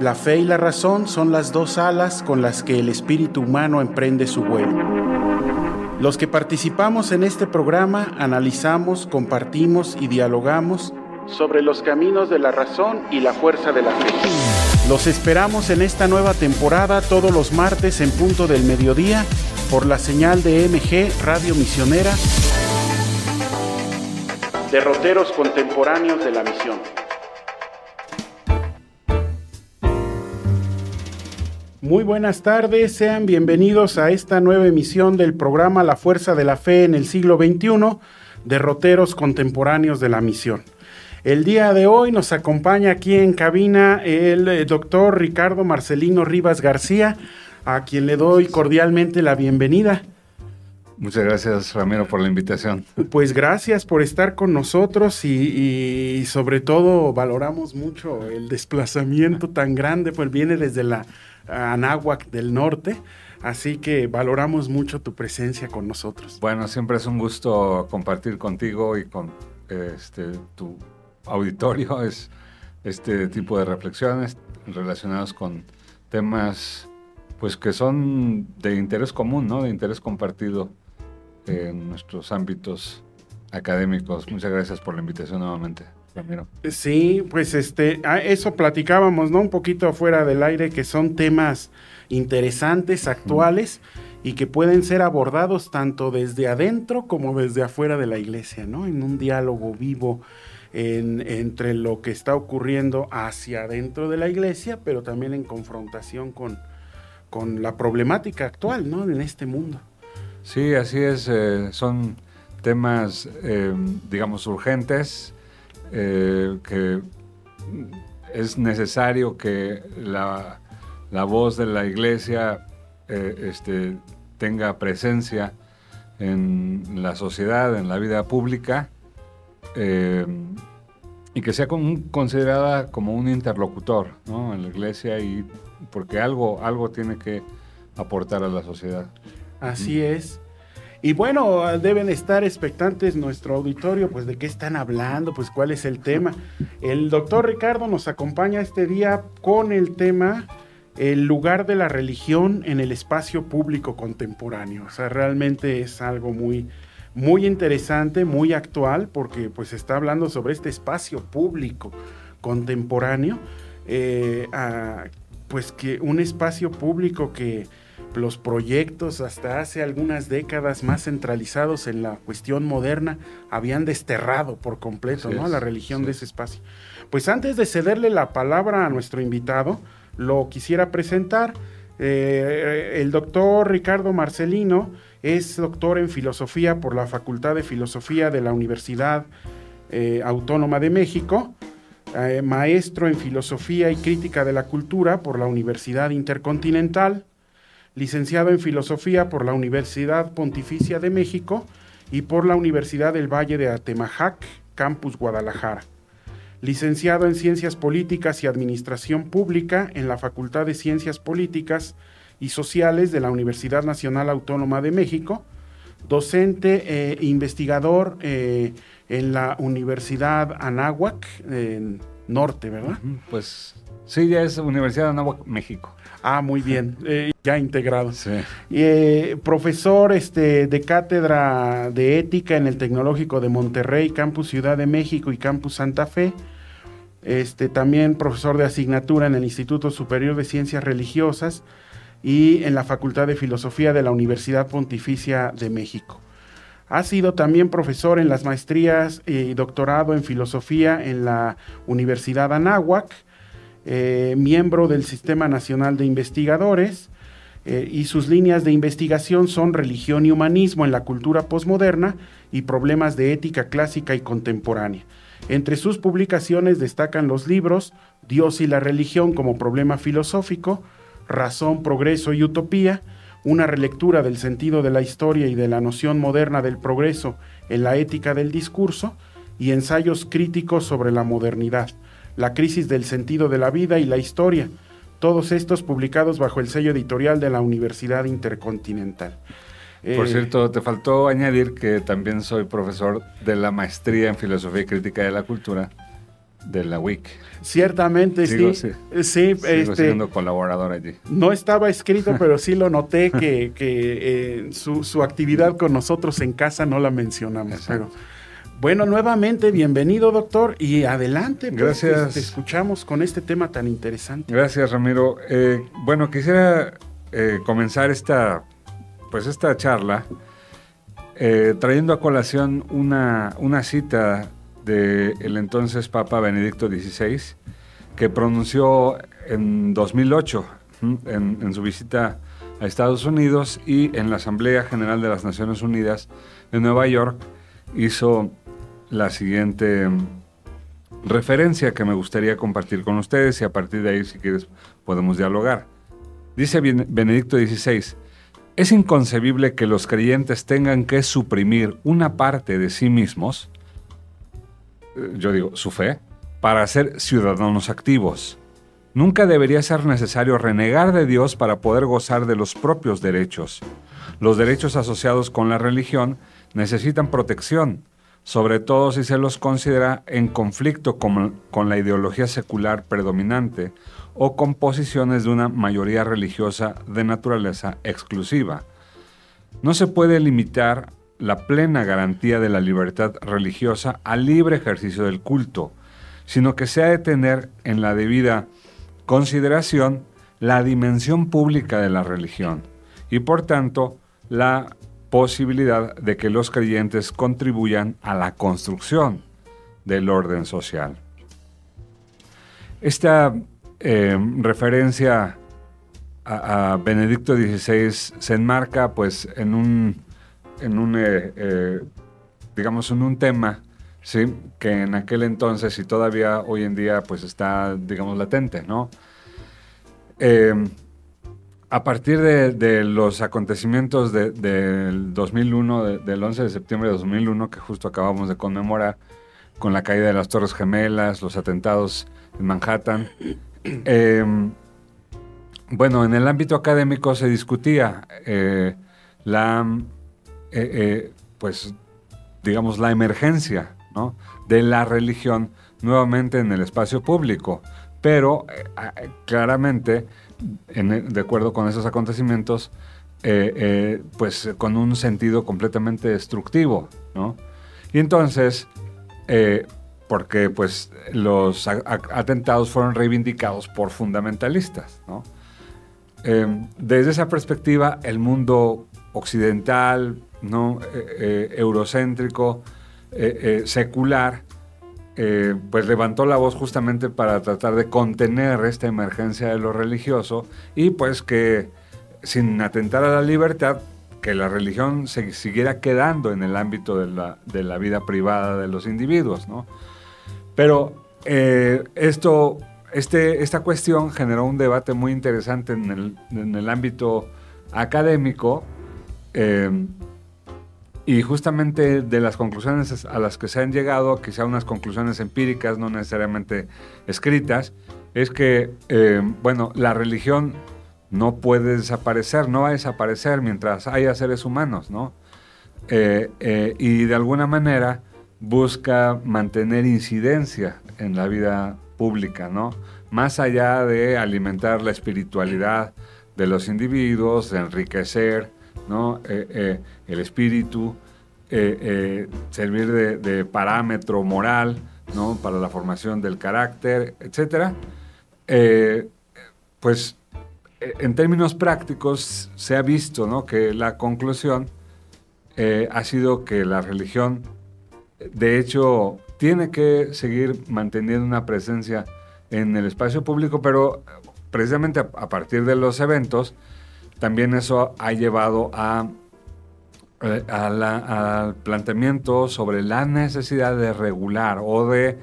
la fe y la razón son las dos alas con las que el espíritu humano emprende su vuelo. Los que participamos en este programa analizamos, compartimos y dialogamos sobre los caminos de la razón y la fuerza de la fe. Los esperamos en esta nueva temporada todos los martes en punto del mediodía por la señal de MG Radio Misionera, derroteros contemporáneos de la misión. Muy buenas tardes, sean bienvenidos a esta nueva emisión del programa La Fuerza de la Fe en el siglo XXI, derroteros contemporáneos de la misión. El día de hoy nos acompaña aquí en cabina el eh, doctor Ricardo Marcelino Rivas García, a quien le doy cordialmente la bienvenida. Muchas gracias, Ramiro, por la invitación. Pues gracias por estar con nosotros y, sobre todo valoramos mucho el desplazamiento tan grande, pues viene desde la Anáhuac del norte. Así que valoramos mucho tu presencia con nosotros. Bueno, siempre es un gusto compartir contigo y con este, tu auditorio es este tipo de reflexiones relacionadas con temas pues que son de interés común, ¿no? De interés compartido en nuestros ámbitos académicos. Muchas gracias por la invitación nuevamente. Ramiro. Sí, pues este, eso platicábamos, ¿no? Un poquito afuera del aire, que son temas interesantes, actuales, y que pueden ser abordados tanto desde adentro como desde afuera de la iglesia, ¿no? En un diálogo vivo entre lo que está ocurriendo hacia adentro de la iglesia, pero también en confrontación con, con la problemática actual, ¿no? En este mundo. Sí, así es. Eh, son temas, eh, digamos, urgentes, eh, que es necesario que la, voz de la iglesia este, tenga presencia en la sociedad, en la vida pública, y que sea considerada como un interlocutor en la iglesia, y porque algo, algo tiene que aportar a la sociedad. Así es. Y bueno, deben estar expectantes nuestro auditorio, pues de qué están hablando, pues cuál es el tema. El doctor Ricardo nos acompaña este día con el tema el lugar de la religión en el espacio público contemporáneo. O sea, realmente es algo muy, muy interesante, muy actual, porque pues está hablando sobre este espacio público contemporáneo, eh, pues que un espacio público que los proyectos hasta hace algunas décadas más centralizados en la cuestión moderna habían desterrado por completo ¿no? la religión de ese espacio. Pues antes de cederle la palabra a nuestro invitado, lo quisiera presentar. Eh, el doctor Ricardo Marcelino es doctor en filosofía por la Facultad de Filosofía de la Universidad eh, Autónoma de México. Eh, maestro en Filosofía y Crítica de la Cultura por la Universidad Intercontinental, licenciado en Filosofía por la Universidad Pontificia de México y por la Universidad del Valle de Atemajac, Campus Guadalajara. Licenciado en Ciencias Políticas y Administración Pública en la Facultad de Ciencias Políticas y Sociales de la Universidad Nacional Autónoma de México. Docente e investigador eh, en la Universidad Anáhuac, en Norte, ¿verdad? Pues sí, ya es Universidad Anáhuac, México. Ah, muy bien, eh, ya integrado. Sí. Eh, profesor este, de cátedra de ética en el Tecnológico de Monterrey, Campus Ciudad de México y Campus Santa Fe. Este, también profesor de asignatura en el Instituto Superior de Ciencias Religiosas y en la Facultad de Filosofía de la Universidad Pontificia de México. Ha sido también profesor en las maestrías y doctorado en filosofía en la Universidad Anáhuac eh, miembro del Sistema Nacional de Investigadores, eh, y sus líneas de investigación son religión y humanismo en la cultura posmoderna y problemas de ética clásica y contemporánea. Entre sus publicaciones destacan los libros Dios y la religión como problema filosófico, Razón, Progreso y Utopía, una relectura del sentido de la historia y de la noción moderna del progreso en la ética del discurso, y ensayos críticos sobre la modernidad, la crisis del sentido de la vida y la historia, todos estos publicados bajo el sello editorial de la Universidad Intercontinental. Por eh, cierto, te faltó añadir que también soy profesor de la maestría en Filosofía y Crítica de la Cultura de la WIC. Ciertamente, sí. Sí, Sigo este, siendo colaborador allí. No estaba escrito, pero sí lo noté que, que eh, su, actividad con nosotros en casa no la mencionamos. Pero bueno, nuevamente, bienvenido, doctor, y adelante. Pues, Gracias. Te, escuchamos con este tema tan interesante. Gracias, Ramiro. Eh, bueno, quisiera eh, comenzar esta, pues esta charla eh, trayendo a colación una, una cita del entonces Papa Benedicto XVI, que pronunció en 2008, en, en su visita a Estados Unidos y en la Asamblea General de las Naciones Unidas en Nueva York, hizo la siguiente referencia que me gustaría compartir con ustedes y a partir de ahí, si quieres, podemos dialogar. Dice Benedicto XVI, es inconcebible que los creyentes tengan que suprimir una parte de sí mismos, eh, yo digo, su fe, para ser ciudadanos activos. Nunca debería ser necesario renegar de Dios para poder gozar de los propios derechos. Los derechos asociados con la religión necesitan protección, sobre todo si se los considera en conflicto con, la ideología secular predominante o con posiciones de una mayoría religiosa de naturaleza exclusiva. No se puede limitar la plena garantía de la libertad religiosa al libre ejercicio del culto, sino que se ha de tener en la debida consideración la dimensión pública de la religión y por tanto la posibilidad de que los creyentes contribuyan a la construcción del orden social. Esta eh, referencia a, Benedicto XVI se enmarca pues en un, en un eh, eh, digamos, en un tema ¿sí? que en aquel entonces y todavía hoy en día pues está, digamos, latente, ¿no? A partir de, los acontecimientos del 2001, del 11 de septiembre de 2001, que justo acabamos de conmemorar, con la caída de las Torres Gemelas, los atentados en Manhattan, em, bueno, en el ámbito académico se discutía eh, la, eh, eh, pues, digamos, la emergencia de la religión nuevamente en el espacio público, pero claramente de acuerdo con esos acontecimientos, eh, eh, pues con un sentido completamente destructivo, ¿no? Y entonces, eh, porque pues los atentados fueron reivindicados por fundamentalistas, ¿no? desde esa perspectiva, el mundo occidental, eurocéntrico, secular, eh, pues levantó la voz justamente para tratar de contener esta emergencia de lo religioso y pues que sin atentar a la libertad, que la religión se siguiera quedando en el ámbito de la, vida privada de los individuos, ¿no? Pero eh, esto, este, esta cuestión generó un debate muy interesante en el, ámbito académico. Eh, y justamente de las conclusiones a las que se han llegado, quizá unas conclusiones empíricas, no necesariamente escritas, es que, eh, bueno, la religión no puede desaparecer, no va a desaparecer mientras haya seres humanos, ¿no? Eh, eh, y de alguna manera busca mantener incidencia en la vida pública, ¿no? Más allá de alimentar la espiritualidad de los individuos, de enriquecer, ¿no? El espíritu, eh, eh, servir de, parámetro moral ¿no? para la formación del carácter, etc. Eh, pues en términos prácticos se ha visto ¿no? que la conclusión ha sido que la religión, de hecho, tiene que seguir manteniendo una presencia en el espacio público, pero precisamente a partir de los eventos, también eso ha llevado a eh, al planteamiento sobre la necesidad de regular o de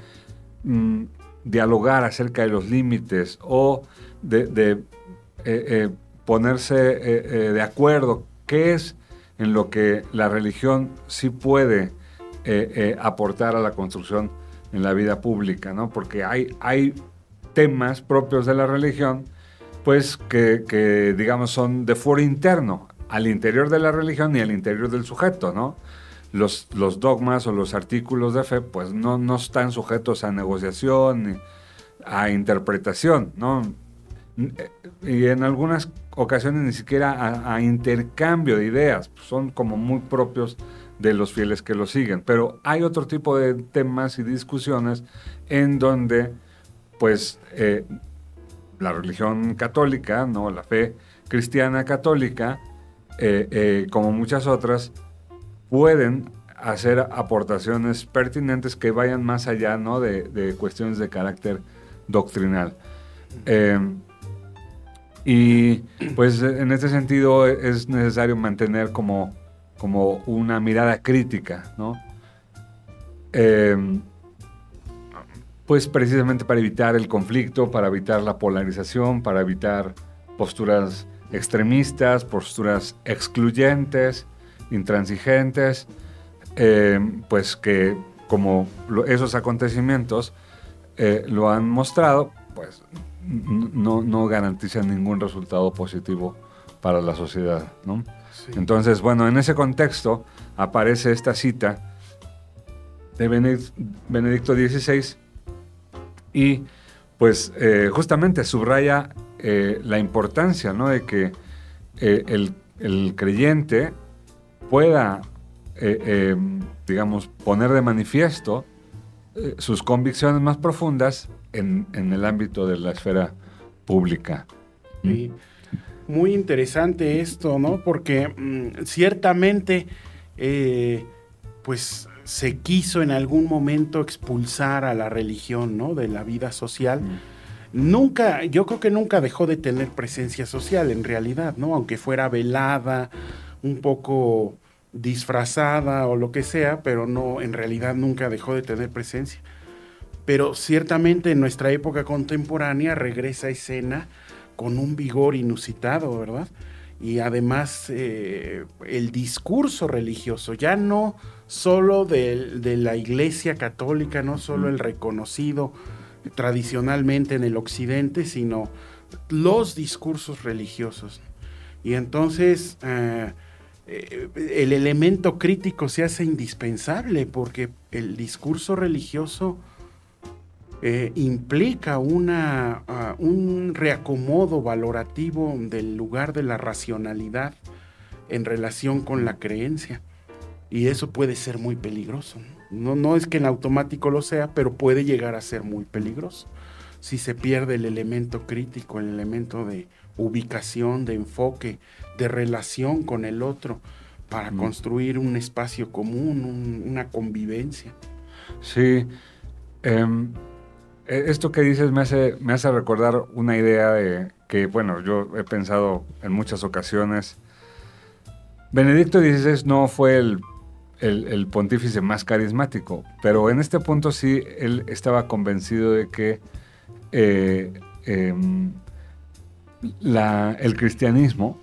mm, dialogar acerca de los límites o de, ponerse de acuerdo qué es en lo que la religión sí puede aportar a la construcción en la vida pública, ¿no? Porque hay, hay temas propios de la religión, pues que, digamos son de foro interno, al interior de la religión y al interior del sujeto, ¿no? Los, dogmas o los artículos de fe, pues no, no están sujetos a negociación, a interpretación, ¿no? Y en algunas ocasiones ni siquiera a, intercambio de ideas, son como muy propios de los fieles que lo siguen. Pero hay otro tipo de temas y discusiones en donde, pues, eh, la religión católica, ¿no? la fe cristiana católica, eh, eh, como muchas otras, pueden hacer aportaciones pertinentes que vayan más allá ¿no? de, cuestiones de carácter doctrinal. y pues en este sentido es necesario mantener como como una mirada crítica, ¿no? Em, pues precisamente para evitar el conflicto, para evitar la polarización, para evitar posturas extremistas, posturas excluyentes, intransigentes, em, pues que como esos acontecimientos eh, lo han mostrado, pues no, no garantizan ningún resultado positivo para la sociedad, ¿no? Entonces, bueno, en ese contexto aparece esta cita de Benedicto XVI y pues eh, justamente subraya eh, la importancia ¿no? de que eh, el, creyente pueda, digamos, poner de manifiesto sus convicciones más profundas en, el ámbito de la esfera pública. Sí muy interesante esto, ¿no? Porque mm, ciertamente, eh, pues se quiso en algún momento expulsar a la religión, ¿no? De la vida social. Nunca, yo creo que nunca dejó de tener presencia social en realidad, ¿no? Aunque fuera velada, un poco disfrazada o lo que sea, pero no, en realidad nunca dejó de tener presencia. Pero ciertamente en nuestra época contemporánea regresa a escena con un vigor inusitado, ¿verdad? Y además eh, el discurso religioso, ya no solo de, la Iglesia Católica, no solo el reconocido tradicionalmente en el Occidente, sino los discursos religiosos. Y entonces eh, eh, el elemento crítico se hace indispensable porque el discurso religioso eh, implica una, ah, un reacomodo valorativo del lugar de la racionalidad en relación con la creencia. Y eso puede ser muy peligroso. No es que en automático lo sea, pero puede llegar a ser muy peligroso. Si se pierde el elemento crítico, el elemento de ubicación, de enfoque, de relación con el otro, para construir un espacio común, una convivencia. Sí. Em, e, esto que dices me hace, me hace recordar una idea de que, bueno, yo he pensado en muchas ocasiones. Benedicto XVI no fue el, el, pontífice más carismático, pero en este punto sí él estaba convencido de que eh, em, el cristianismo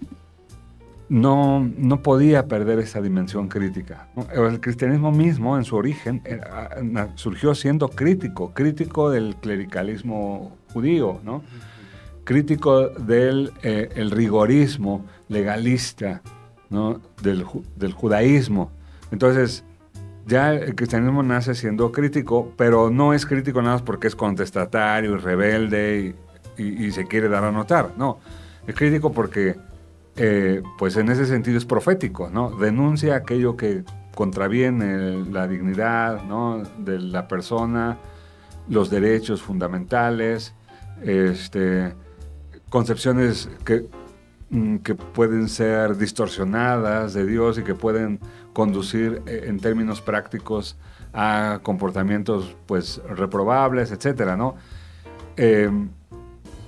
no, no podía perder esa dimensión crítica. El cristianismo mismo, en su origen, eh, surgió siendo crítico, crítico del clericalismo judío, ¿no? crítico del eh, rigorismo legalista ¿no? del judaísmo. Entonces, ya el cristianismo nace siendo crítico, pero no es crítico nada más porque es contestatario y rebelde y, se quiere dar a notar. No, es crítico porque eh, pues en ese sentido es profético, ¿no? Denuncia aquello que contraviene la dignidad de la persona, los derechos fundamentales, este, concepciones que, mm, que pueden ser distorsionadas de Dios y que pueden conducir eh, en términos prácticos a comportamientos pues reprobables, etcétera, ¿no? Eh,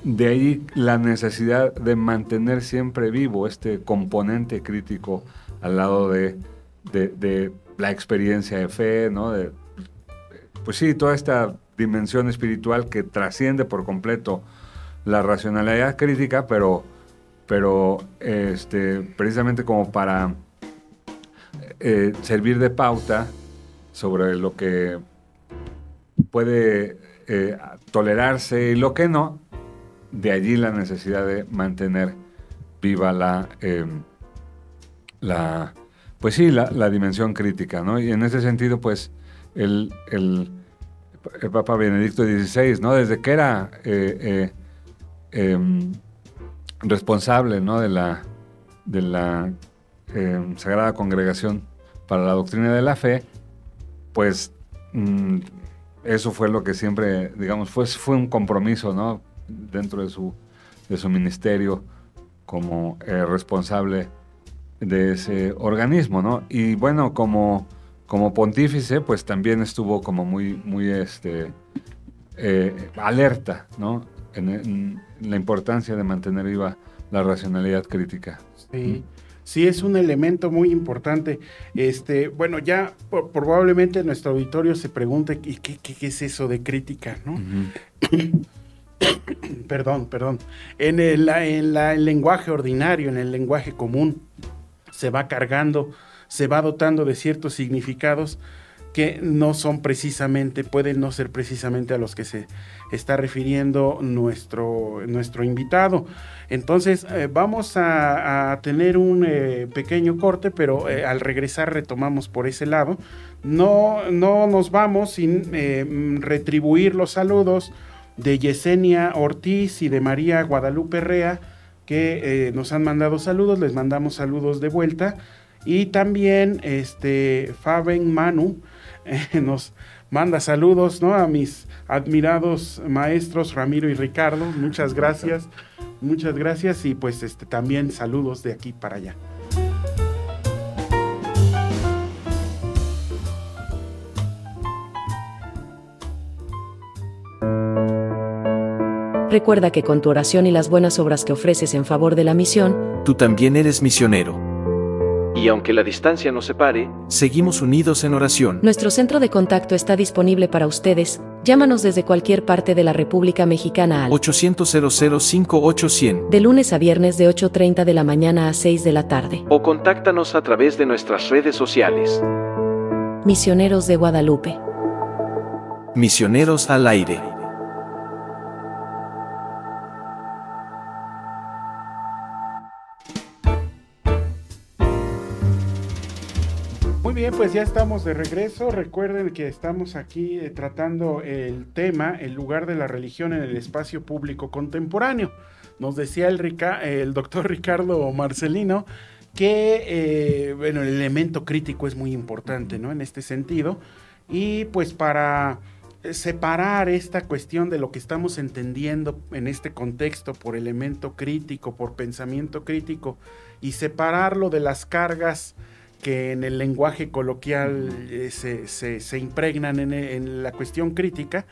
de ahí la necesidad de mantener siempre vivo este componente crítico al lado de, la experiencia de fe, ¿no? De, pues sí, toda esta dimensión espiritual que trasciende por completo la racionalidad crítica, pero pero este, precisamente como para eh, servir de pauta sobre lo que puede eh, tolerarse y lo que no, de allí la necesidad de mantener viva la, em, la pues sí, la, dimensión crítica, ¿no? Y en ese sentido, pues, el, el, Papa Benedicto XVI, ¿no? Desde que era eh, em, responsable, ¿no? De la, de la em, Sagrada Congregación para la Doctrina de la Fe, pues mm, eso fue lo que siempre, digamos, fue, fue un compromiso, ¿no? Dentro de su, de su ministerio como eh, responsable de ese organismo, ¿no? Y bueno, como, como pontífice, pues también estuvo como muy, muy este, eh, alerta, ¿no? En, la importancia de mantener viva la racionalidad crítica. Sí. Sí, es un elemento muy importante. Este, bueno, ya probablemente nuestro auditorio se pregunte ¿qué, qué, es eso de crítica, ¿no? perdón, perdón. En el, en el lenguaje ordinario, en el lenguaje común, se va cargando, se va dotando de ciertos significados que no son precisamente, pueden no ser precisamente a los que se está refiriendo nuestro, nuestro invitado. Entonces, eh, vamos a, tener un eh, pequeño corte, pero eh, al regresar retomamos por ese lado. No, no nos vamos sin retribuir los saludos de Yesenia Ortiz y de María Guadalupe Rea, que nos han mandado saludos, les mandamos saludos de vuelta. Y también este, Faben Manu, nos manda saludos ¿no? a mis admirados maestros Ramiro y Ricardo. Muchas gracias, muchas gracias y pues este, también saludos de aquí para allá. Recuerda que con tu oración y las buenas obras que ofreces en favor de la misión, tú también eres misionero. Y aunque la distancia nos separe, seguimos unidos en oración. Nuestro centro de contacto está disponible para ustedes. Llámanos desde cualquier parte de la República Mexicana al 800 005 De lunes a viernes de 8.30 de la mañana a 6 de la tarde. O contáctanos a través de nuestras redes sociales. Misioneros de Guadalupe. Misioneros al aire. Bien, pues ya estamos de regreso. Recuerden que estamos aquí eh, tratando el tema, el lugar de la religión en el espacio público contemporáneo. Nos decía el, doctor Ricardo Marcelino que eh, bueno, el elemento crítico es muy importante ¿no? en este sentido. Y pues para separar esta cuestión de lo que estamos entendiendo en este contexto por elemento crítico, por pensamiento crítico, y separarlo de las cargas que en el lenguaje coloquial eh, se, impregnan en, la cuestión crítica,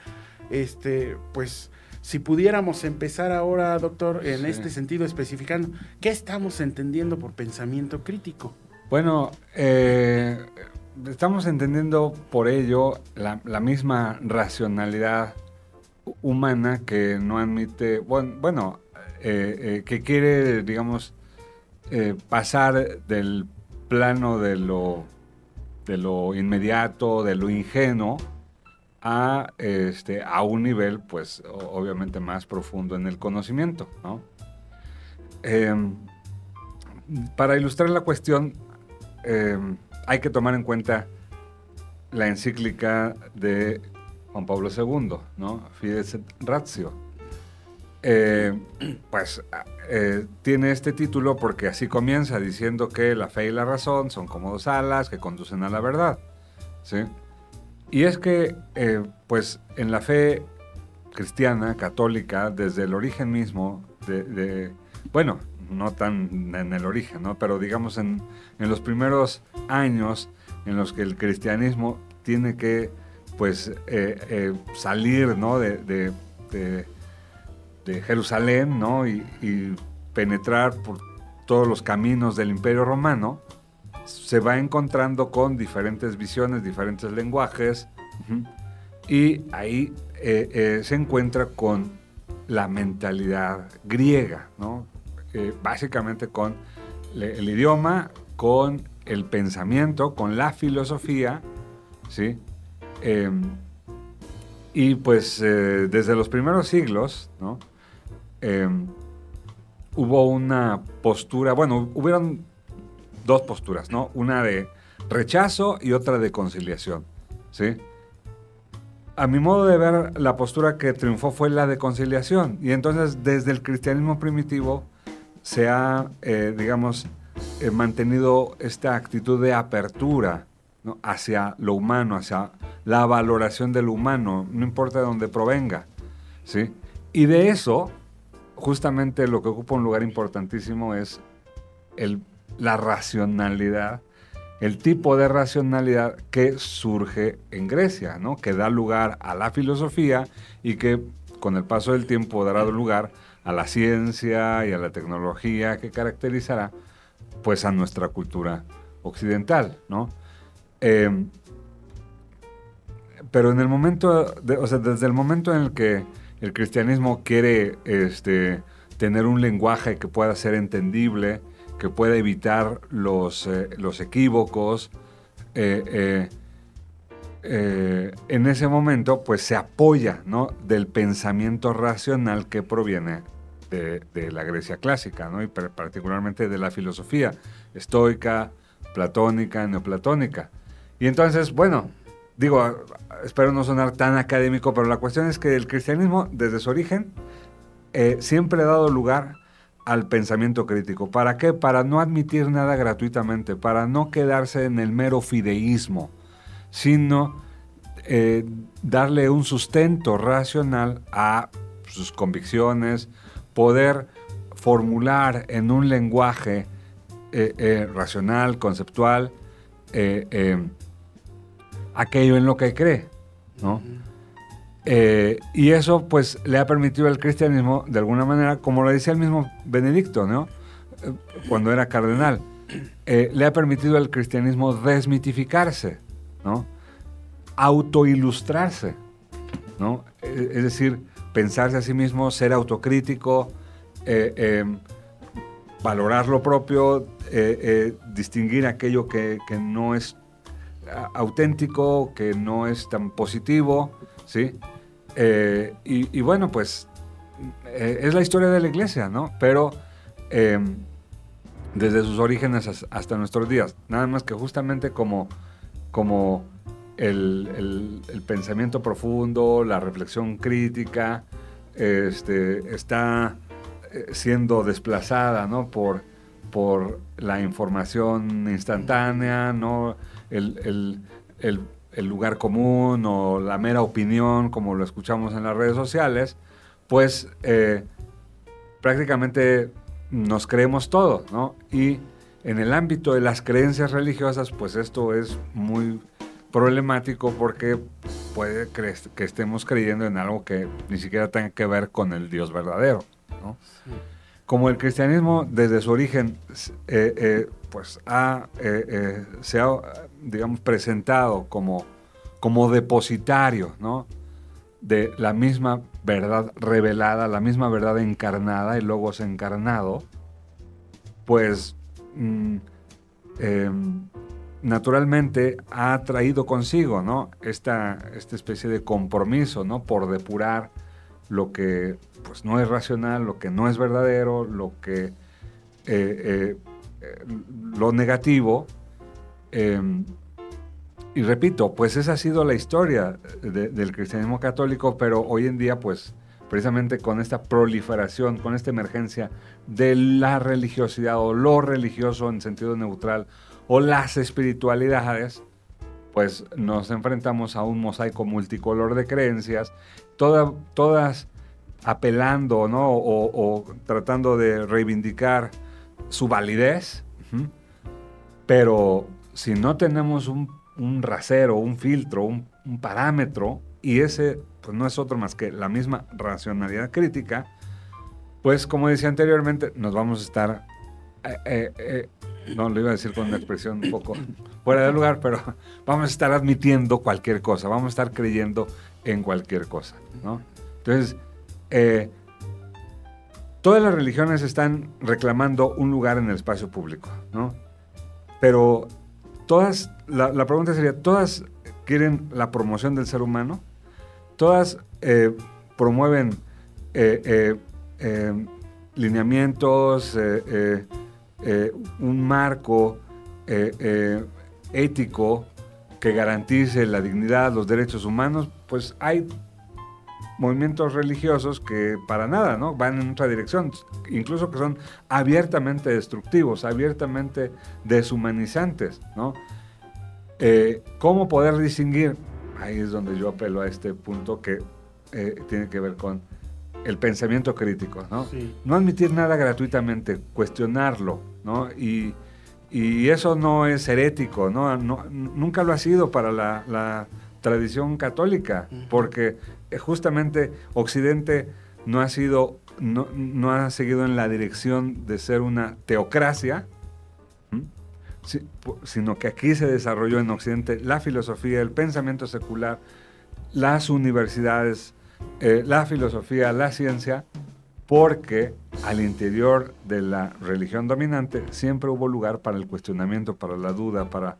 este, pues si pudiéramos empezar ahora, doctor, en este sentido especificando, ¿qué estamos entendiendo por pensamiento crítico? Bueno, eh, estamos entendiendo por ello la, misma racionalidad humana que no admite, bueno, eh, que quiere, digamos, pasar del plano de lo, de lo inmediato, de lo ingenuo, a, este, a un nivel, pues, obviamente más profundo en el conocimiento, em, para ilustrar la cuestión, em, hay que tomar en cuenta la encíclica de Juan Pablo II, ¿no? Fides Ratio. Eh, pues eh, tiene este título porque así comienza diciendo que la fe y la razón son como dos alas que conducen a la verdad. ¿sí? Y es que, eh, pues en la fe cristiana, católica, desde el origen mismo, de, bueno, no tan en el origen, ¿no? pero digamos en, los primeros años en los que el cristianismo tiene que pues salir ¿no? de Jerusalén, ¿no? Y, penetrar por todos los caminos del Imperio Romano, se va encontrando con diferentes visiones, diferentes lenguajes, y ahí eh, eh, se encuentra con la mentalidad griega, ¿no? eh, básicamente con el idioma, con el pensamiento, con la filosofía, ¿sí? Em, y pues desde los primeros siglos, ¿no? Em, hubo una postura, bueno, hubieron dos posturas, ¿no? Una de rechazo y otra de conciliación, ¿sí? A mi modo de ver, la postura que triunfó fue la de conciliación. Y entonces, desde el cristianismo primitivo, se ha, eh, digamos, eh, mantenido esta actitud de apertura hacia lo humano, hacia la valoración del humano, no importa de dónde provenga. ¿sí? Y de eso, justamente lo que ocupa un lugar importantísimo es el, la racionalidad, el tipo de racionalidad que surge en Grecia, ¿no? que da lugar a la filosofía y que con el paso del tiempo dará lugar a la ciencia y a la tecnología que caracterizará pues a nuestra cultura occidental, ¿no? Em, pero en el momento, o sea, desde el momento en el que el cristianismo quiere este, tener un lenguaje que pueda ser entendible, que pueda evitar los, eh, los equívocos, eh, eh, en ese momento pues se apoya ¿no? del pensamiento racional que proviene de, la Grecia clásica, ¿no? y particularmente de la filosofía estoica, platónica, neoplatónica. Y entonces, bueno, digo, espero no sonar tan académico, pero la cuestión es que el cristianismo, desde su origen, eh, siempre ha dado lugar al pensamiento crítico. ¿Para qué? Para no admitir nada gratuitamente, para no quedarse en el mero fideísmo, sino eh, darle un sustento racional a sus convicciones, poder formular en un lenguaje eh, racional, conceptual, aquello en lo que cree, ¿no? Eh, y eso pues le ha permitido al cristianismo, de alguna manera, como lo decía el mismo Benedicto, ¿no? Eh, cuando era cardenal, eh, le ha permitido al cristianismo desmitificarse, ¿no? Autoilustrarse, ¿no? Es decir, pensarse a sí mismo, ser autocrítico, em, valorar lo propio, distinguir aquello que, que no es auténtico, que no es tan positivo, ¿sí? Eh, y, bueno, pues eh, es la historia de la iglesia, ¿no? Pero em, desde sus orígenes hasta nuestros días, nada más que justamente como, como el, pensamiento profundo, la reflexión crítica, este, está eh, siendo desplazada, ¿no? Por, por la información instantánea, ¿no? El, lugar común o la mera opinión, como lo escuchamos en las redes sociales, pues eh, prácticamente nos creemos todo, ¿no? Y en el ámbito de las creencias religiosas, pues esto es muy problemático porque puede que estemos creyendo en algo que ni siquiera tenga que ver con el Dios verdadero, ¿no? como el cristianismo desde su origen eh, eh, pues eh, se ha, digamos, presentado como, como depositario de la misma verdad revelada, la misma verdad encarnada, el logos encarnado, pues mm, em, naturalmente ha traído consigo ¿no? esta, esta especie de compromiso ¿no? por depurar lo que pues no es racional, lo que no es verdadero, lo que eh, eh, lo negativo. Em, y repito, pues esa ha sido la historia del cristianismo católico, pero hoy en día, pues precisamente con esta proliferación, con esta emergencia de la religiosidad o lo religioso en sentido neutral o las espiritualidades, pues nos enfrentamos a un mosaico multicolor de creencias, todas apelando ¿no? o, tratando de reivindicar su validez, pero si no tenemos un, rasero, un filtro, un, parámetro, y ese pues no es otro más que la misma racionalidad crítica, pues como decía anteriormente, nos vamos a estar, eh, eh, eh, no lo iba a decir con una expresión un poco fuera de lugar, pero vamos a estar admitiendo cualquier cosa, vamos a estar creyendo en cualquier cosa, ¿no? Entonces, todas las religiones están reclamando un lugar en el espacio público, ¿no? Pero todas, la, pregunta sería, ¿todas quieren la promoción del ser humano? ¿Todas eh, promueven eh, eh, lineamientos, un marco ético que garantice la dignidad, los derechos humanos? Pues hay movimientos religiosos que para nada, ¿no? Van en otra dirección, incluso que son abiertamente destructivos, abiertamente deshumanizantes, ¿no? Eh, ¿Cómo poder distinguir? Ahí es donde yo apelo a este punto que eh, tiene que ver con el pensamiento crítico, ¿no? No admitir nada gratuitamente, cuestionarlo, ¿no? Y, eso no es herético, ¿no? nunca lo ha sido para la, tradición católica, porque eh, justamente Occidente no ha sido, no, ha seguido en la dirección de ser una teocracia, sino que aquí se desarrolló en Occidente la filosofía, el pensamiento secular, las universidades, eh, la filosofía, la ciencia, porque al interior de la religión dominante siempre hubo lugar para el cuestionamiento, para la duda, para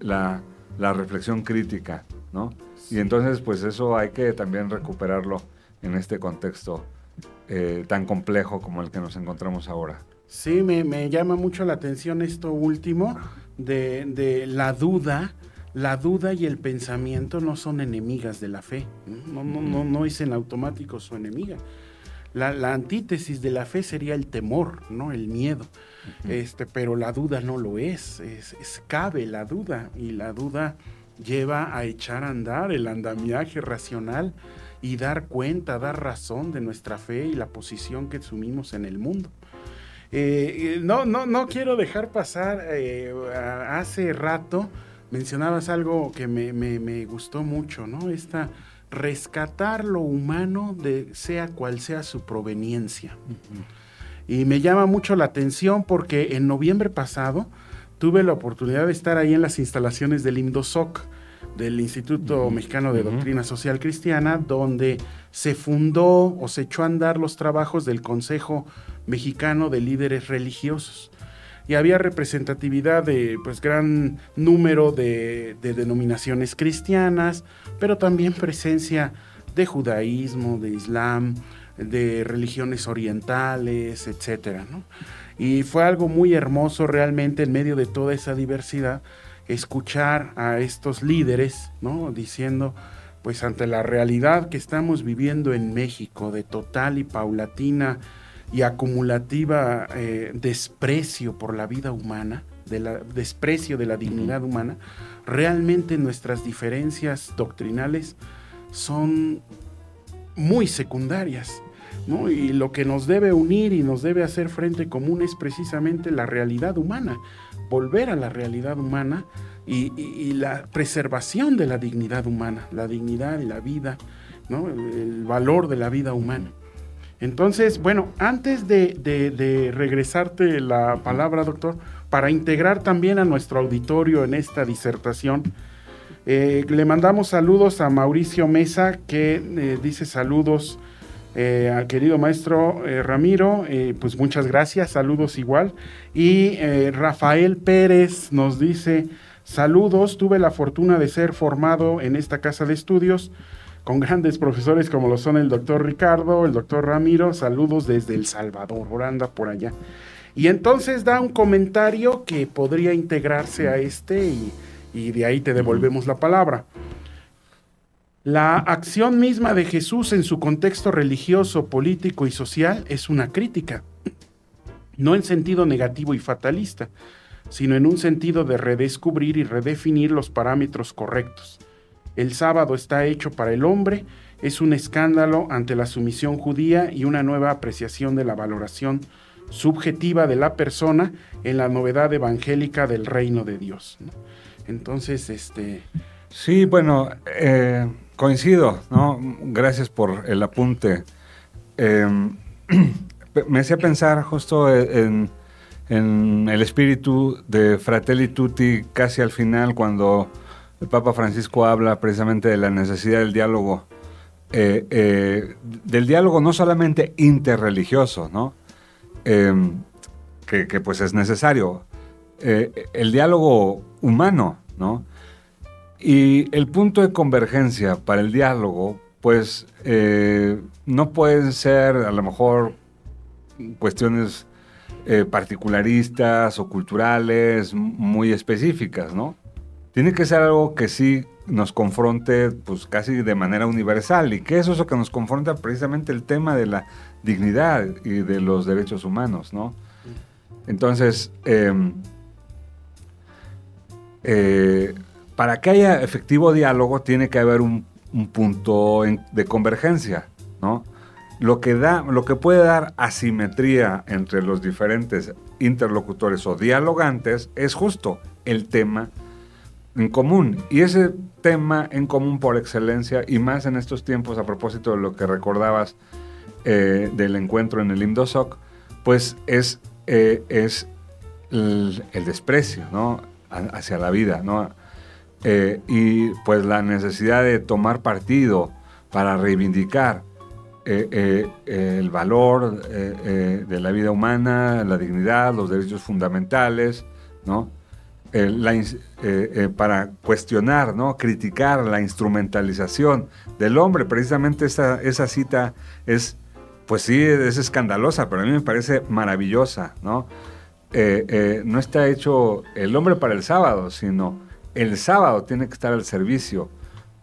la, la reflexión crítica, ¿no? Y entonces, pues eso hay que también recuperarlo en este contexto eh, tan complejo como el que nos encontramos ahora. Sí, me, llama mucho la atención esto último de, la duda. La duda y el pensamiento no son enemigas de la fe. No, no, no, no es en automático su enemiga. La, antítesis de la fe sería el temor, ¿no? El miedo. este, pero la duda no lo es. es. es. Cabe la duda. Y la duda lleva a echar a andar el andamiaje racional y dar cuenta, dar razón de nuestra fe y la posición que asumimos en el mundo. Eh, no, no, no quiero dejar pasar, eh, hace rato mencionabas algo que me, gustó mucho, ¿no? Esta rescatar lo humano de sea cual sea su proveniencia. Y me llama mucho la atención porque en noviembre pasado tuve la oportunidad de estar ahí en las instalaciones del INDOSOC, del Instituto Mexicano de Doctrina Social Cristiana, donde se fundó o se echó a andar los trabajos del Consejo Mexicano de Líderes Religiosos. Y había representatividad de pues gran número de, denominaciones cristianas, pero también presencia de judaísmo, de islam, de religiones orientales, etcétera, Y fue algo muy hermoso realmente en medio de toda esa diversidad escuchar a estos líderes, ¿no? Diciendo, pues ante la realidad que estamos viviendo en México de total y paulatina y acumulativa eh, desprecio por la vida humana, de la, desprecio de la dignidad humana, realmente nuestras diferencias doctrinales son muy secundarias. ¿no? Y lo que nos debe unir y nos debe hacer frente común es precisamente la realidad humana, volver a la realidad humana y, la preservación de la dignidad humana, la dignidad y la vida, ¿no? el, valor de la vida humana. Entonces, bueno, antes de, regresarte la palabra, doctor, para integrar también a nuestro auditorio en esta disertación, eh, le mandamos saludos a Mauricio Mesa, que eh, dice saludos eh, al querido maestro Ramiro, pues muchas gracias, saludos igual. Y Rafael Pérez nos dice saludos, tuve la fortuna de ser formado en esta casa de estudios con grandes profesores como lo son el doctor Ricardo, el doctor Ramiro, saludos desde El Salvador, oranda por allá. Y entonces da un comentario que podría integrarse a este y, y de ahí te devolvemos la palabra. La acción misma de Jesús en su contexto religioso, político y social es una crítica, no en sentido negativo y fatalista, sino en un sentido de redescubrir y redefinir los parámetros correctos el sábado está hecho para el hombre, es un escándalo ante la sumisión judía y una nueva apreciación de la valoración subjetiva de la persona en la novedad evangélica del reino de Dios. Entonces, este... Sí, bueno, eh, coincido, ¿no? Gracias por el apunte. Em, me hacía pensar justo en, en, el espíritu de Fratelli Tutti casi al final, cuando el Papa Francisco habla precisamente de la necesidad del diálogo eh, eh, del diálogo no solamente interreligioso, ¿no? Em, que, que, pues es necesario, el diálogo humano, ¿no? Y el punto de convergencia para el diálogo, pues no pueden ser a lo mejor cuestiones particularistas o culturales muy específicas, ¿no? Tiene que ser algo que sí nos confronte pues casi de manera universal. ¿Y qué es eso que nos confronta? Precisamente el tema de la dignidad y de los derechos humanos, ¿no? Entonces, em, eh, para que haya efectivo diálogo tiene que haber un, punto de convergencia, ¿no? Lo que, da, lo que puede dar asimetría entre los diferentes interlocutores o dialogantes es justo el tema en común. Y ese tema en común por excelencia, y más en estos tiempos, a propósito de lo que recordabas eh, del encuentro en el IMDOSOC, pues es, eh, es el, desprecio ¿no? hacia la vida. ¿no? Eh, y pues la necesidad de tomar partido para reivindicar el valor de la vida humana, la dignidad, los derechos fundamentales, ¿no? Eh, eh, para cuestionar, ¿no? criticar la instrumentalización del hombre. Precisamente esa, esa cita es, pues sí, es escandalosa, pero a mí me parece maravillosa. No, eh, no está hecho el hombre para el sábado, sino el sábado tiene que estar al servicio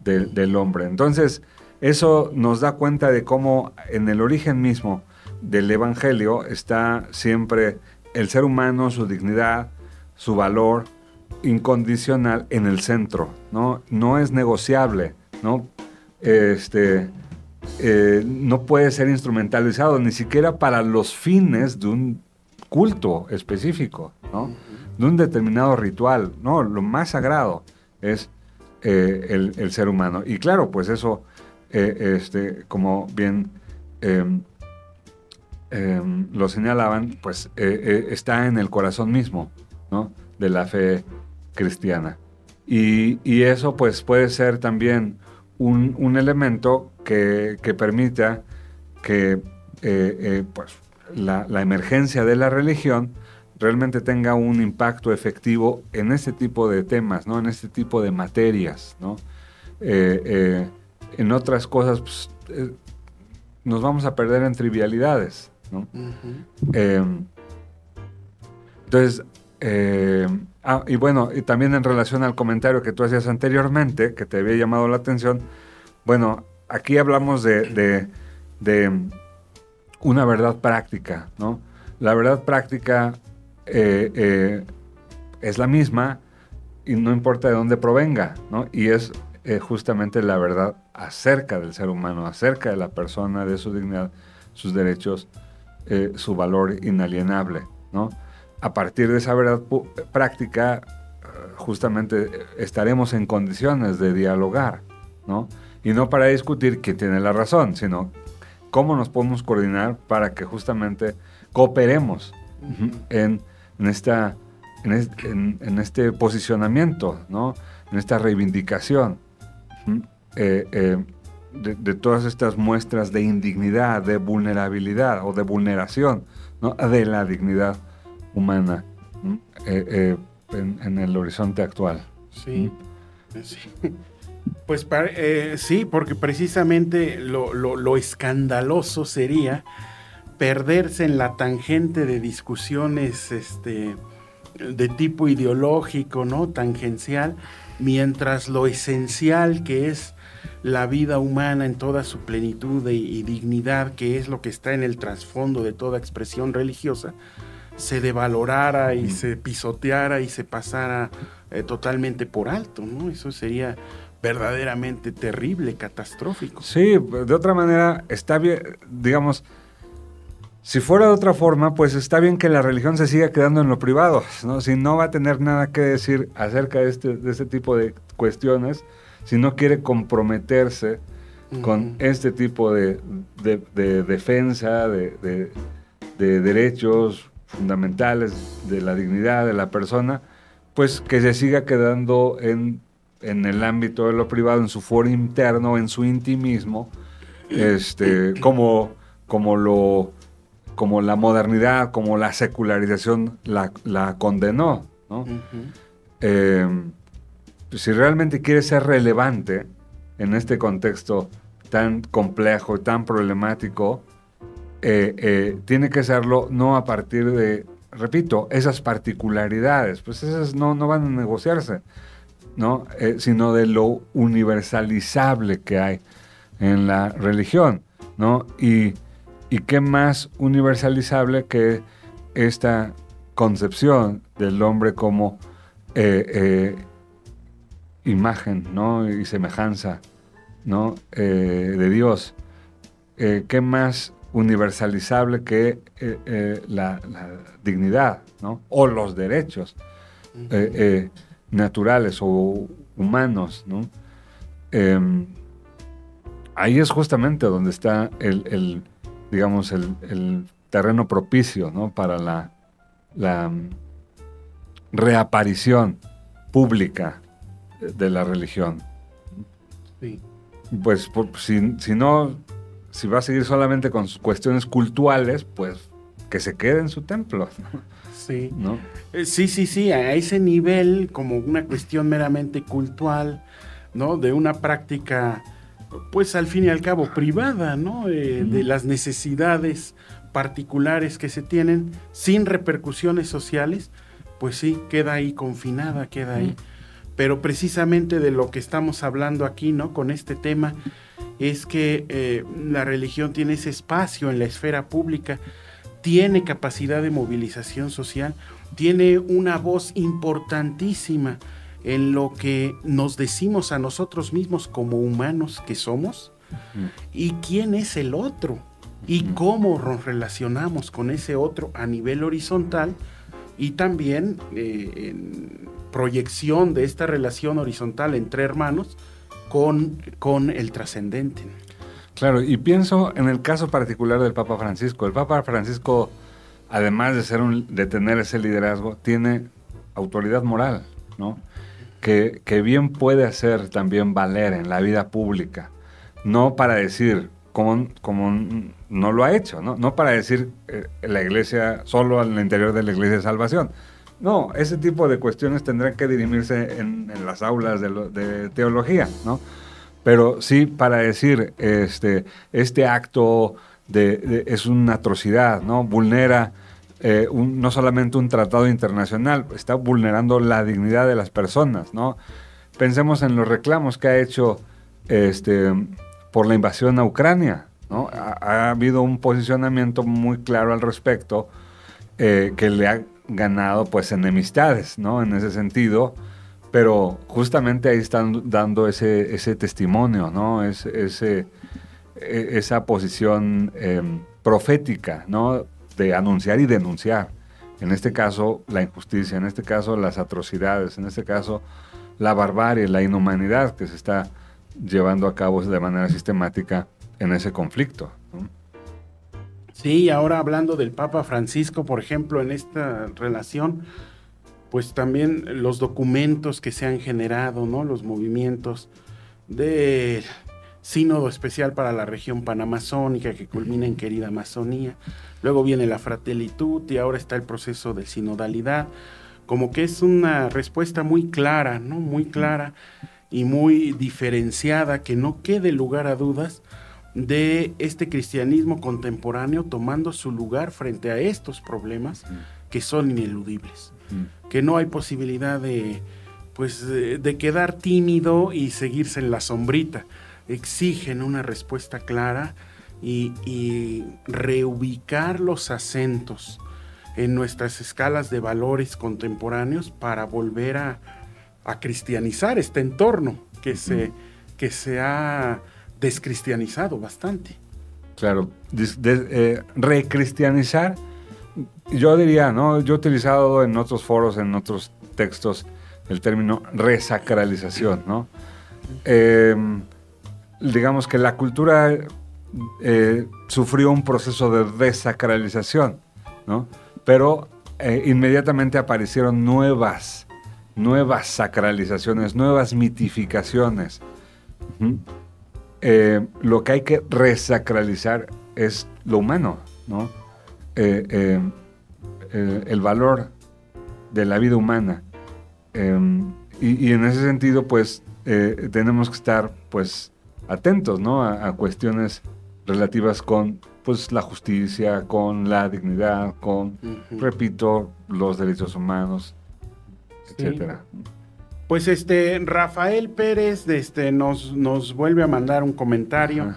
del hombre. Entonces, eso nos da cuenta de cómo en el origen mismo del Evangelio está siempre el ser humano, su dignidad, su valor, incondicional en el centro, ¿no? No es negociable, ¿no? Este, eh, no puede ser instrumentalizado ni siquiera para los fines de un culto específico, ¿no? De un determinado ritual, ¿no? Lo más sagrado es eh, el, ser humano. Y claro, pues eso, eh, este, como bien em, em, lo señalaban, pues está en el corazón mismo, ¿no? De la fe cristiana. Y, eso pues puede ser también un, elemento que, permita que eh, eh, pues, la, emergencia de la religión realmente tenga un impacto efectivo en este tipo de temas, ¿no? en este tipo de materias. ¿no? Eh, en otras cosas pues, nos vamos a perder en trivialidades. ¿no? entonces, Ah, y bueno, y también en relación al comentario que tú hacías anteriormente, que te había llamado la atención, bueno, aquí hablamos de, una verdad práctica, ¿no? La verdad práctica eh, eh, es la misma y no importa de dónde provenga, ¿no? Y es eh, justamente la verdad acerca del ser humano, acerca de la persona, de su dignidad, sus derechos, su valor inalienable, ¿no? A partir de esa verdad práctica, eh, justamente estaremos en condiciones de dialogar, ¿no? Y no para discutir quién tiene la razón, sino cómo nos podemos coordinar para que justamente cooperemos en, esta, en, este, posicionamiento, ¿no? En esta reivindicación eh, eh, de, de, todas estas muestras de indignidad, de vulnerabilidad o de vulneración, ¿no? De la dignidad humana eh, eh, en, el horizonte actual. Sí, Pues eh, sí, porque precisamente lo, escandaloso sería perderse en la tangente de discusiones este, de tipo ideológico, ¿no? Tangencial, mientras lo esencial que es la vida humana en toda su plenitud y dignidad, que es lo que está en el trasfondo de toda expresión religiosa, se devalorara y se pisoteara y se pasara eh, totalmente por alto, ¿no? Eso sería verdaderamente terrible, catastrófico. Sí, de otra manera, está bien, digamos, si fuera de otra forma, pues está bien que la religión se siga quedando en lo privado, ¿no? Si no va a tener nada que decir acerca de este, de este tipo de cuestiones, si no quiere comprometerse con este tipo de, defensa de, de derechos fundamentales de la dignidad de la persona, pues que se siga quedando en, en el ámbito de lo privado, en su foro interno, en su intimismo, este, como, como, lo, como la modernidad, como la secularización la, la condenó. ¿no? Em, si realmente quiere ser relevante en este contexto tan complejo y tan problemático, eh, eh, tiene que serlo no a partir de, repito, esas particularidades, pues esas no, no van a negociarse, ¿no? Eh, sino de lo universalizable que hay en la religión, ¿no? Y, y qué más universalizable que esta concepción del hombre como imagen, ¿no? Y semejanza, ¿no? de Dios. ¿Qué más universalizable que eh, eh, la, dignidad, ¿no? O los derechos eh, naturales o humanos, ¿no? Em, ahí es justamente donde está el, digamos, el, terreno propicio, ¿no? Para la, la mm, reaparición pública de la religión. Pues si, si no si va a seguir solamente con cuestiones cultuales, pues que se quede en su templo. Sí. ¿No? Eh, sí, sí, sí, a ese nivel, como una cuestión meramente cultural, ¿no? De una práctica, pues al fin y al cabo, privada, ¿no? Eh, de las necesidades particulares que se tienen, sin repercusiones sociales, pues sí, queda ahí confinada, queda ahí. Pero precisamente de lo que estamos hablando aquí, ¿no? Con este tema, es que eh, la religión tiene ese espacio en la esfera pública, tiene capacidad de movilización social, tiene una voz importantísima en lo que nos decimos a nosotros mismos como humanos que somos y quién es el otro y cómo nos relacionamos con ese otro a nivel horizontal y también eh, en proyección de esta relación horizontal entre hermanos con, con el trascendente. Claro, y pienso en el caso particular del Papa Francisco. El Papa Francisco, además de, ser un, de tener ese liderazgo, tiene autoridad moral, ¿no? Que, que, bien puede hacer también valer en la vida pública. No para decir, como, como no lo ha hecho, ¿no? No para decir eh, la iglesia, solo al interior de la iglesia de salvación, no, ese tipo de cuestiones tendrán que dirimirse en, las aulas de, teología, ¿no? Pero sí para decir, este, este acto de, es una atrocidad, ¿no? Vulnera eh, no solamente un tratado internacional, está vulnerando la dignidad de las personas, ¿no? Pensemos en los reclamos que ha hecho este, por la invasión a Ucrania, ¿no? Ha, habido un posicionamiento muy claro al respecto eh, que le ha ganado pues enemistades, ¿no? En ese sentido, pero justamente ahí están dando ese, ese testimonio, ¿no? Es, ese, e, esa posición em, profética, ¿no? De anunciar y denunciar. En este caso, la injusticia, en este caso, las atrocidades, en este caso, la barbarie, la inhumanidad que se está llevando a cabo de manera sistemática en ese conflicto. Sí, ahora hablando del Papa Francisco, por ejemplo, en esta relación, pues también los documentos que se han generado, ¿no? Los movimientos del Sínodo Especial para la región panamazónica que culmina en querida Amazonía. Luego viene la Fratellitud y ahora está el proceso de sinodalidad. Como que es una respuesta muy clara, ¿no? Muy clara y muy diferenciada, que no quede lugar a dudas de este cristianismo contemporáneo tomando su lugar frente a estos problemas que son ineludibles, que no hay posibilidad de pues de, quedar tímido y seguirse en la sombrita. Exigen una respuesta clara y, reubicar los acentos en nuestras escalas de valores contemporáneos para volver a, cristianizar este entorno que, se, que se ha descristianizado bastante. Claro, eh, recristianizar, yo diría, ¿no? Yo he utilizado en otros foros, en otros textos, el término resacralización, ¿no? Em, digamos que la cultura eh, sufrió un proceso de desacralización, ¿no? Pero eh, inmediatamente aparecieron nuevas, nuevas sacralizaciones, nuevas mitificaciones eh, lo que hay que resacralizar es lo humano, ¿no? Eh, eh, el valor de la vida humana. Em, y, en ese sentido, pues, tenemos que estar, pues, atentos, ¿no? A, cuestiones relativas con, pues, la justicia, con la dignidad, con, repito, los derechos humanos, etcétera. Pues este Rafael Pérez este, nos, nos vuelve a mandar un comentario.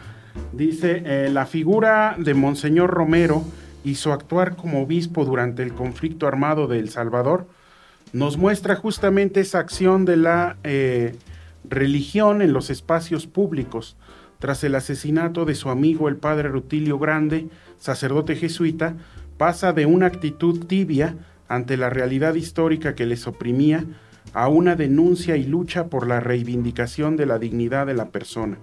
Dice, eh, la figura de Monseñor Romero y su actuar como obispo durante el conflicto armado de El Salvador nos muestra justamente esa acción de la eh, religión en los espacios públicos. Tras el asesinato de su amigo el padre Rutilio Grande, sacerdote jesuita, pasa de una actitud tibia ante la realidad histórica que les oprimía a una denuncia y lucha por la reivindicación de la dignidad de la persona.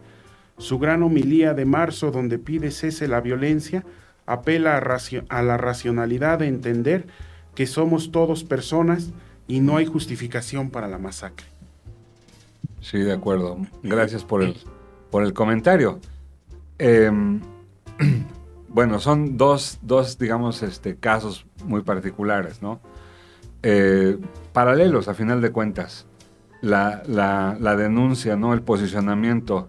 Su gran homilía de marzo, donde pide cese la violencia, apela a, la racionalidad de entender que somos todos personas y no hay justificación para la masacre. Sí, de acuerdo. Gracias por el, por el comentario. Em, bueno, son dos, dos, digamos, este, casos muy particulares, ¿no? Eh, paralelos a final de cuentas. La, denuncia, ¿no? el posicionamiento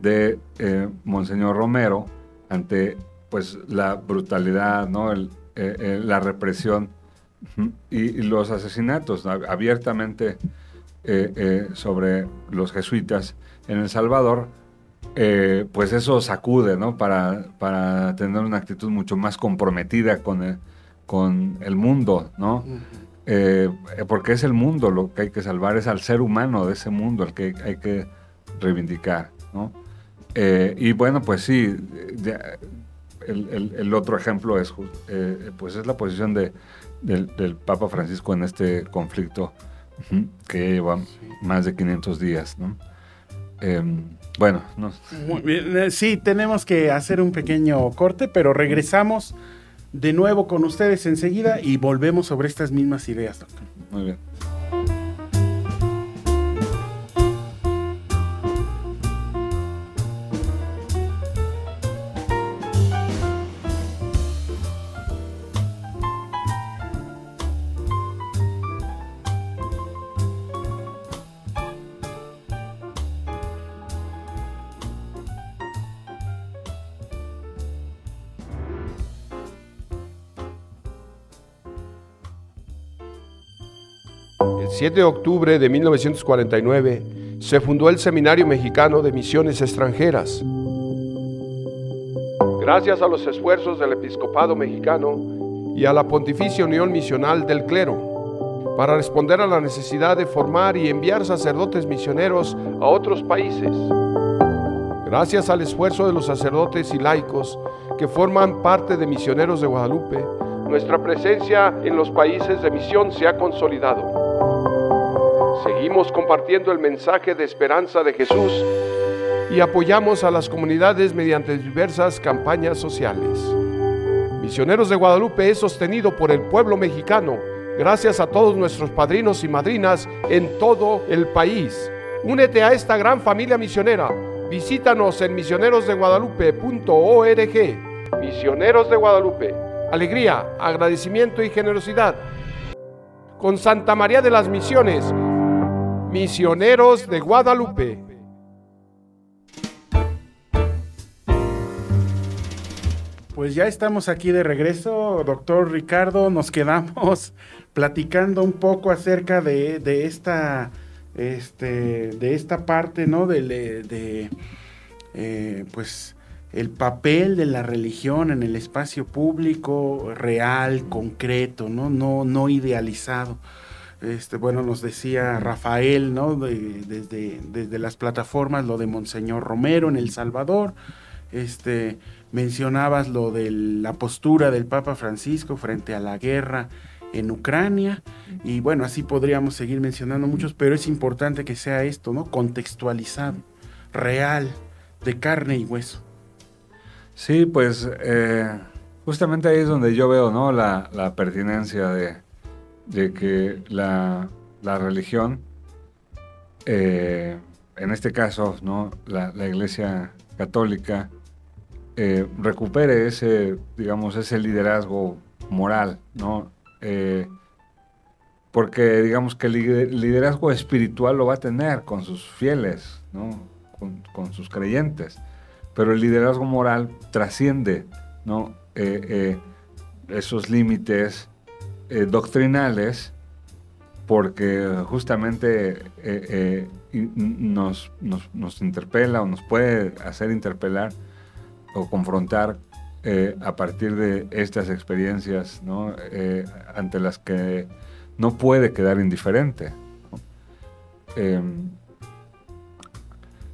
de eh, Monseñor Romero ante pues, la brutalidad, ¿no? Eh, la represión y, los asesinatos abiertamente sobre los jesuitas en El Salvador, pues eso sacude ¿no? para, para tener una actitud mucho más comprometida con el, con el mundo, ¿no? Eh, porque es el mundo lo que hay que salvar, es al ser humano de ese mundo el que hay que reivindicar, ¿no? Eh, y bueno, pues sí, el, otro ejemplo es, eh, pues es la posición de, del, Papa Francisco en este conflicto que lleva más de 500 días, ¿no? Em, bueno, no. sí, tenemos que hacer un pequeño corte, pero regresamos de nuevo con ustedes enseguida y volvemos sobre estas mismas ideas, doctor. Muy bien. 7 de octubre de 1949 se fundó el Seminario Mexicano de Misiones Extranjeras. Gracias a los esfuerzos del episcopado mexicano y a la Pontificia Unión Misional del Clero, para responder a la necesidad de formar y enviar sacerdotes misioneros a otros países. Gracias al esfuerzo de los sacerdotes y laicos que forman parte de Misioneros de Guadalupe, nuestra presencia en los países de misión se ha consolidado. Seguimos compartiendo el mensaje de esperanza de Jesús y apoyamos a las comunidades mediante diversas campañas sociales. Misioneros de Guadalupe es sostenido por el pueblo mexicano gracias a todos nuestros padrinos y madrinas en todo el país. Únete a esta gran familia misionera. Visítanos en misionerosdeguadalupe.org. Misioneros de Guadalupe. Alegría, agradecimiento y generosidad. Con Santa María de las Misiones Misioneros de Guadalupe. Pues ya estamos aquí de regreso, doctor Ricardo. Nos quedamos platicando un poco acerca de, esta, este, de esta parte, ¿no? De, eh, pues el papel de la religión en el espacio público real, concreto, ¿no? No, no idealizado. Este, bueno, nos decía Rafael, ¿no? desde, desde las plataformas, lo de Monseñor Romero en El Salvador. Este, mencionabas lo de la postura del Papa Francisco frente a la guerra en Ucrania. Y bueno, así podríamos seguir mencionando muchos, pero es importante que sea esto, ¿no? Contextualizado, real, de carne y hueso. Sí, pues eh, justamente ahí es donde yo veo, ¿no? La pertinencia de, de que la, religión, eh, en este caso, ¿no? La, Iglesia católica eh, recupere ese, digamos, ese liderazgo moral, ¿no? Eh, porque digamos que el liderazgo espiritual lo va a tener con sus fieles, ¿no? con, sus creyentes, pero el liderazgo moral trasciende ¿no? Esos límites doctrinales porque justamente nos, nos, nos interpela o nos puede hacer interpelar o confrontar eh, a partir de estas experiencias eh, ante las que no puede quedar indiferente. Em,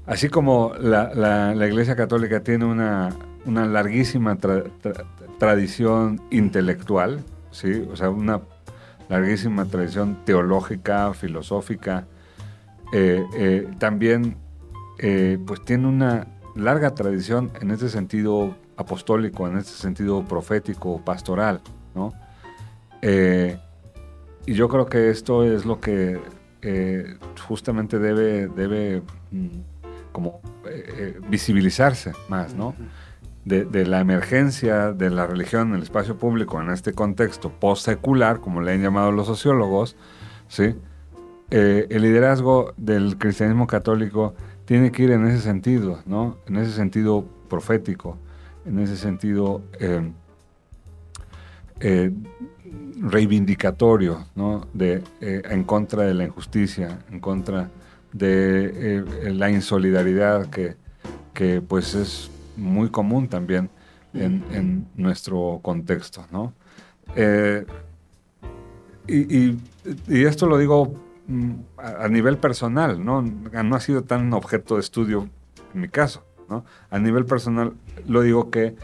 así como la, Iglesia Católica tiene una, larguísima tradición intelectual, ¿sí? o sea, una larguísima tradición teológica, filosófica, eh, también pues tiene una larga tradición en este sentido apostólico, en este sentido profético, pastoral, ¿no? Eh, y yo creo que esto es lo que eh, justamente debe, debe mm, como eh, visibilizarse más, ¿no? De, la emergencia de la religión en el espacio público en este contexto post-secular, como le han llamado los sociólogos, ¿sí? el liderazgo del cristianismo católico tiene que ir en ese sentido, ¿no? En ese sentido profético, en ese sentido eh, eh, reivindicatorio, ¿no? De, eh, en contra de la injusticia, en contra de la insolidaridad que, que, pues es muy común también en, nuestro contexto, ¿no? y, esto lo digo Mm, a, nivel personal, ¿no? No ha sido tan objeto de estudio en mi caso, ¿no? A nivel personal, lo digo que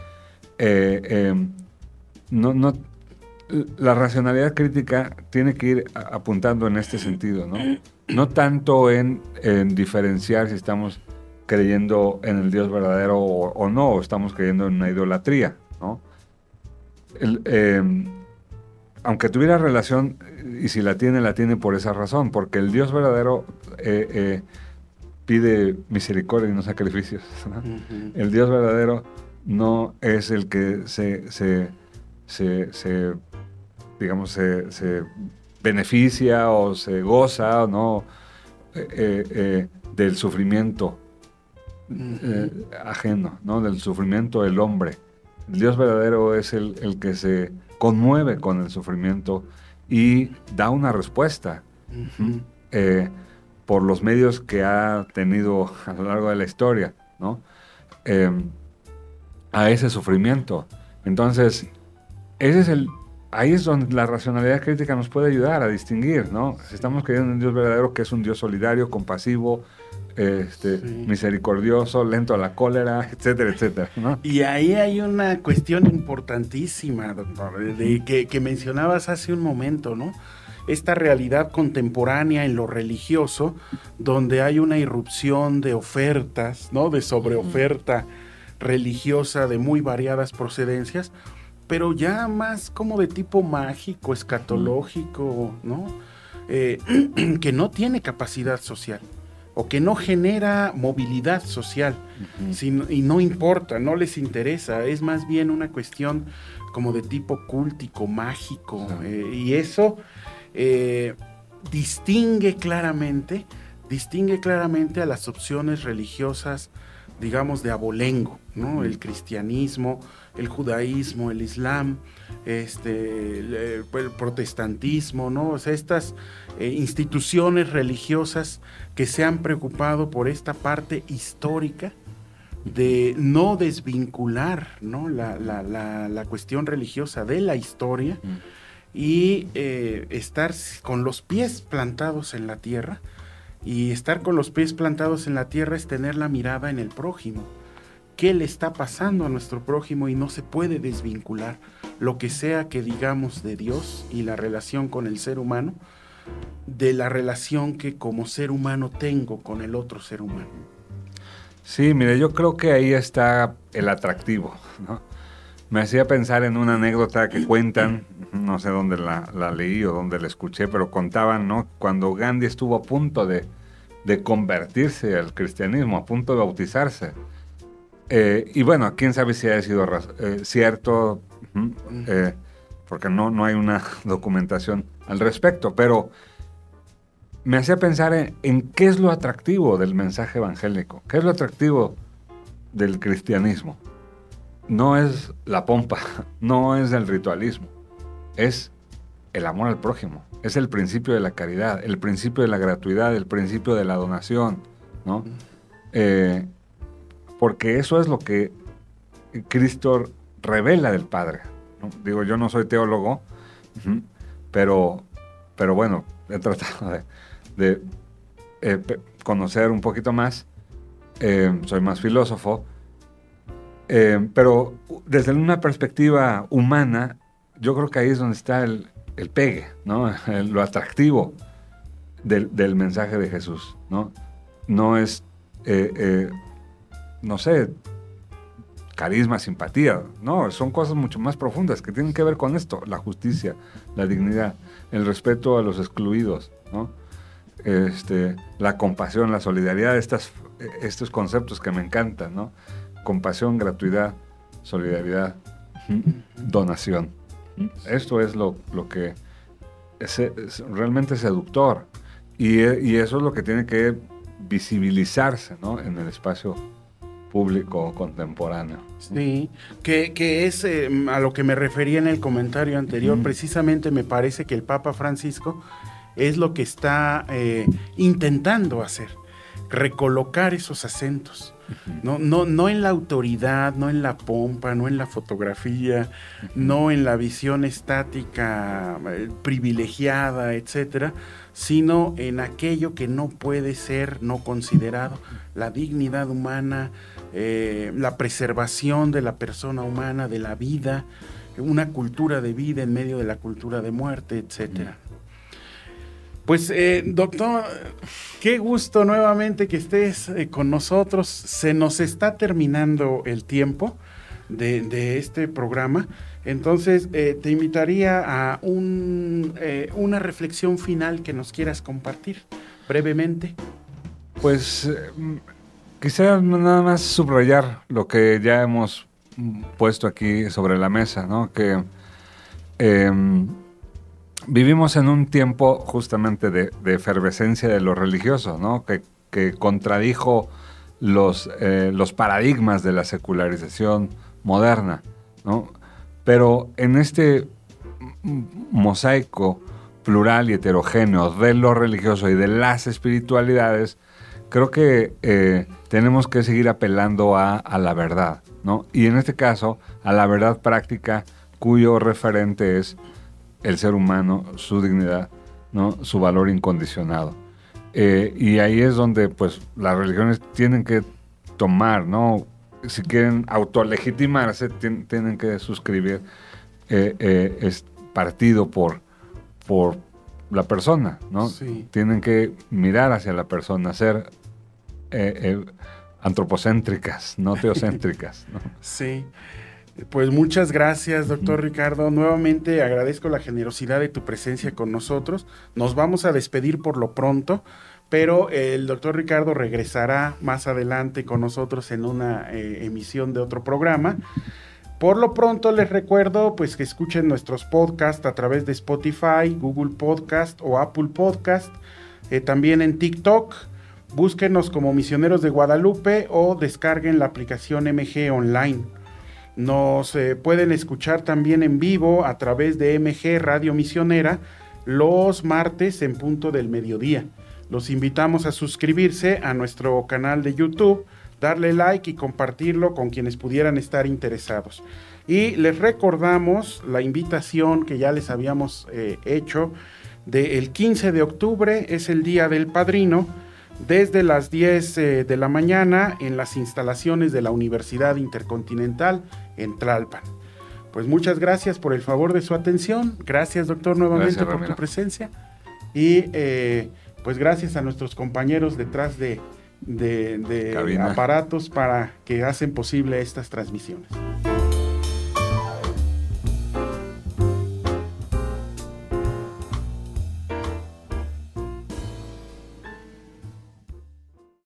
eh, em, no, no, la racionalidad crítica tiene que ir apuntando en este sentido, ¿no? No tanto en, diferenciar si estamos creyendo en el Dios verdadero o, no, o estamos creyendo en una idolatría, ¿no? Em, aunque tuviera relación y si la tiene, la tiene por esa razón, porque el Dios verdadero eh, eh, pide misericordia y no sacrificios. El Dios verdadero no es el que se, se, digamos, se, beneficia o se goza ¿no? Eh, del sufrimiento ajeno, ¿no? del sufrimiento del hombre. El Dios verdadero es el, el que se conmueve con el sufrimiento y da una respuesta eh, por los medios que ha tenido a lo largo de la historia, ¿no? Em, a ese sufrimiento. Entonces, ese es el, ahí es donde la racionalidad crítica nos puede ayudar a distinguir, ¿no? Si estamos creyendo en un Dios verdadero que es un Dios solidario, compasivo, este, misericordioso, lento a la cólera, etcétera, etcétera. Y ahí hay una cuestión importantísima, doctor, de, que, que, mencionabas hace un momento, ¿no? Esta realidad contemporánea en lo religioso, donde hay una irrupción de ofertas, ¿no? De sobreoferta religiosa de muy variadas procedencias, pero ya más como de tipo mágico, escatológico, ¿no? Eh, que no tiene capacidad social o que no genera movilidad social y no importa, no les interesa, es más bien una cuestión como de tipo cúltico, mágico, eh, y eso eh, distingue claramente, distingue claramente a las opciones religiosas, digamos, de abolengo, ¿no? El cristianismo, el judaísmo, el islam, este, el, protestantismo, ¿no? O sea, estas eh, instituciones religiosas que se han preocupado por esta parte histórica de no desvincular ¿no? La, cuestión religiosa de la historia y eh, estar con los pies plantados en la tierra. Y estar con los pies plantados en la tierra es tener la mirada en el prójimo. ¿Qué le está pasando a nuestro prójimo? Y no se puede desvincular lo que sea que digamos de Dios y la relación con el ser humano de la relación que como ser humano tengo con el otro ser humano. Sí, mire, yo creo que ahí está el atractivo, ¿no? Me hacía pensar en una anécdota que cuentan, no sé dónde la, leí o dónde la escuché, pero contaban, ¿no? Cuando Gandhi estuvo a punto de, convertirse al cristianismo, a punto de bautizarse, Eh, y bueno, quién sabe si ha sido eh, cierto, eh, porque no, no hay una documentación al respecto, pero me hacía pensar en, en, qué es lo atractivo del mensaje evangélico, qué es lo atractivo del cristianismo. No es la pompa, no es el ritualismo, es el amor al prójimo, es el principio de la caridad, el principio de la gratuidad, el principio de la donación, ¿no? Eh, porque eso es lo que Cristo revela del Padre. Digo, yo no soy teólogo, pero, pero bueno, he tratado de, eh, conocer un poquito más, eh, soy más filósofo, pero desde una perspectiva humana, yo creo que ahí es donde está el, el pegue, ¿no? lo atractivo del, mensaje de Jesús, ¿no? No es, eh, eh, no sé, carisma, simpatía, no, son cosas mucho más profundas que tienen que ver con esto, la justicia, la dignidad, el respeto a los excluidos, ¿no? Este, la compasión, la solidaridad, estas, estos conceptos que me encantan, ¿no? Compasión, gratuidad, solidaridad, donación. Esto es lo, que es, realmente seductor. Y, eso es lo que tiene que visibilizarse en el espacio público contemporáneo. Sí, que, es eh, a lo que me refería en el comentario anterior. Precisamente me parece que el Papa Francisco es lo que está eh, intentando hacer, recolocar esos acentos. No, no, no en la autoridad, no en la pompa, no en la fotografía, no en la visión estática eh, privilegiada, etcétera, sino en aquello que no puede ser no considerado, la dignidad humana, eh, la preservación de la persona humana, de la vida, una cultura de vida en medio de la cultura de muerte, etcétera. Pues, eh, doctor, qué gusto nuevamente que estés eh, con nosotros. Se nos está terminando el tiempo de, este programa. Entonces, eh, te invitaría a una reflexión final que nos quieras compartir brevemente. Pues quisiera nada más subrayar lo que ya hemos puesto aquí sobre la mesa. Que em, vivimos en un tiempo justamente de, efervescencia de lo religioso, ¿no? que, contradijo los, eh, los paradigmas de la secularización moderna. Pero en este mosaico plural y heterogéneo de lo religioso y de las espiritualidades, creo que eh, tenemos que seguir apelando a, a, la verdad, ¿no? Y en este caso, a la verdad práctica cuyo referente es el ser humano, su dignidad, ¿no? su valor incondicionado. Eh, y ahí es donde pues las religiones tienen que tomar, ¿no? Si quieren autolegitimarse, tienen que suscribir eh, eh, partido por, por la persona, ¿no? Tienen que mirar hacia la persona, ser antropocéntricas, no teocéntricas. ¿no? Sí. Pues muchas gracias, doctor Ricardo. Nuevamente agradezco la generosidad de tu presencia con nosotros. Nos vamos a despedir por lo pronto, pero el doctor Ricardo regresará más adelante con nosotros en una eh, emisión de otro programa. Por lo pronto les recuerdo pues que escuchen nuestros podcasts a través de Spotify, Google Podcast o Apple Podcast, eh, también en TikTok. Búsquenos como Misioneros de Guadalupe o descarguen la aplicación MG Online. Nos eh, pueden escuchar también en vivo a través de MG Radio Misionera los martes en punto del mediodía. Los invitamos a suscribirse a nuestro canal de YouTube, darle like y compartirlo con quienes pudieran estar interesados. Y les recordamos la invitación que ya les habíamos eh, hecho del 15 de octubre, es el Día del Padrino desde las 10 eh, de la mañana en las instalaciones de la Universidad Intercontinental en Tlalpan. Pues muchas gracias por el favor de su atención. Gracias, doctor, nuevamente por tu presencia. Y eh, pues gracias a nuestros compañeros detrás de, de aparatos para que hacen posible estas transmisiones.